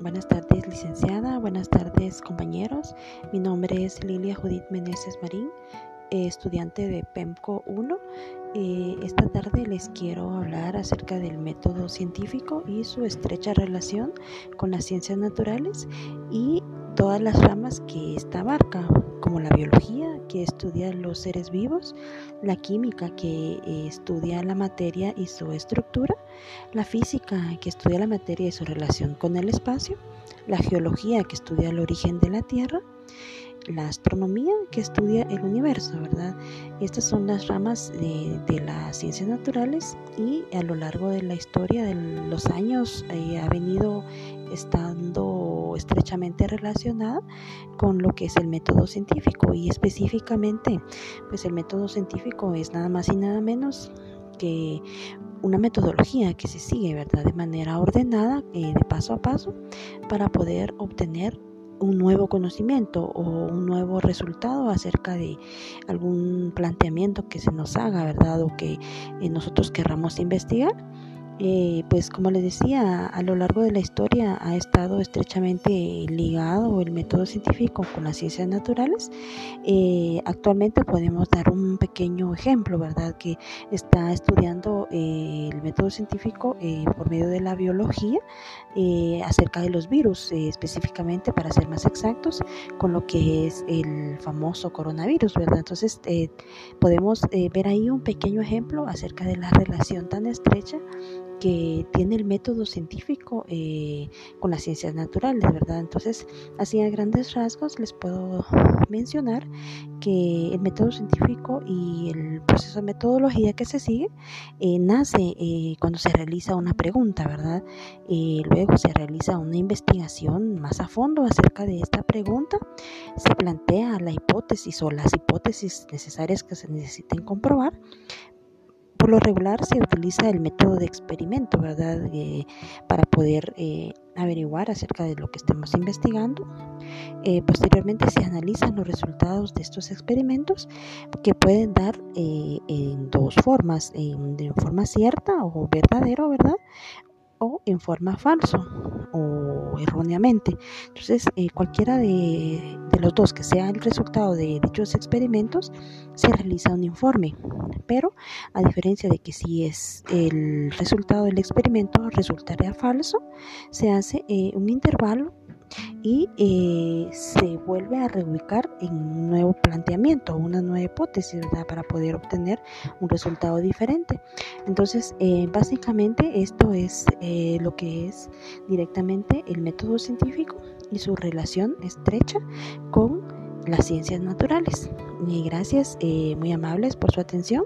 Buenas tardes, licenciada. Buenas tardes, compañeros. Mi nombre es Lilia Judith Meneses Marín, eh, estudiante de PEMCO 1. Eh, esta tarde les quiero hablar acerca del método científico y su estrecha relación con las ciencias naturales y todas las ramas que esta abarca, como la biología, que estudia los seres vivos, la química, que eh, estudia la materia y su estructura, la física, que estudia la materia y su relación con el espacio, la geología, que estudia el origen de la Tierra, la astronomía que estudia el universo, ¿verdad? Estas son las ramas de, las ciencias naturales y a lo largo de la historia de los años eh, ha venido estando estrechamente relacionada con lo que es el método científico y específicamente pues el método científico es nada más y nada menos que una metodología que se sigue, ¿verdad? De manera ordenada, eh, de paso a paso, para poder obtener un nuevo conocimiento o un nuevo resultado acerca de algún planteamiento que se nos haga, ¿verdad? O que eh, nosotros querramos investigar. Eh, pues como les decía, a lo largo de la historia ha estado estrechamente ligado el método científico con las ciencias naturales. Eh, actualmente podemos dar un pequeño ejemplo, ¿verdad? Que está estudiando eh, el método científico por medio de la biología acerca de los virus, específicamente para ser más exactos, con lo que es el famoso coronavirus, ¿verdad? Entonces podemos ver ahí un pequeño ejemplo acerca de la relación tan estrecha que tiene el método científico eh, con las ciencias naturales, ¿verdad? Entonces, así a grandes rasgos les puedo mencionar que el método científico y el proceso de metodología que se sigue eh, nace eh, cuando se realiza una pregunta, ¿verdad? luego se realiza una investigación más a fondo acerca de esta pregunta, se plantea la hipótesis o las hipótesis necesarias que se necesiten comprobar lo regular se utiliza el método de experimento, ¿verdad? Eh, para poder eh, averiguar acerca de lo que estemos investigando. Eh, posteriormente se analizan los resultados de estos experimentos que pueden dar en dos formas, de forma cierta o verdadero, ¿verdad? o en forma falso o erróneamente. Entonces, eh, cualquiera de, los dos que sea el resultado de dichos experimentos, se realiza un informe. Pero, a diferencia de que si es el resultado del experimento resultaría falso, se hace eh, un intervalo y eh, se vuelve a reubicar en un nuevo planteamiento, una nueva hipótesis. Para poder obtener un resultado diferente. Entonces, eh, básicamente esto es eh, lo que es directamente el método científico y su relación estrecha con las ciencias naturales. Y gracias, muy amables por su atención.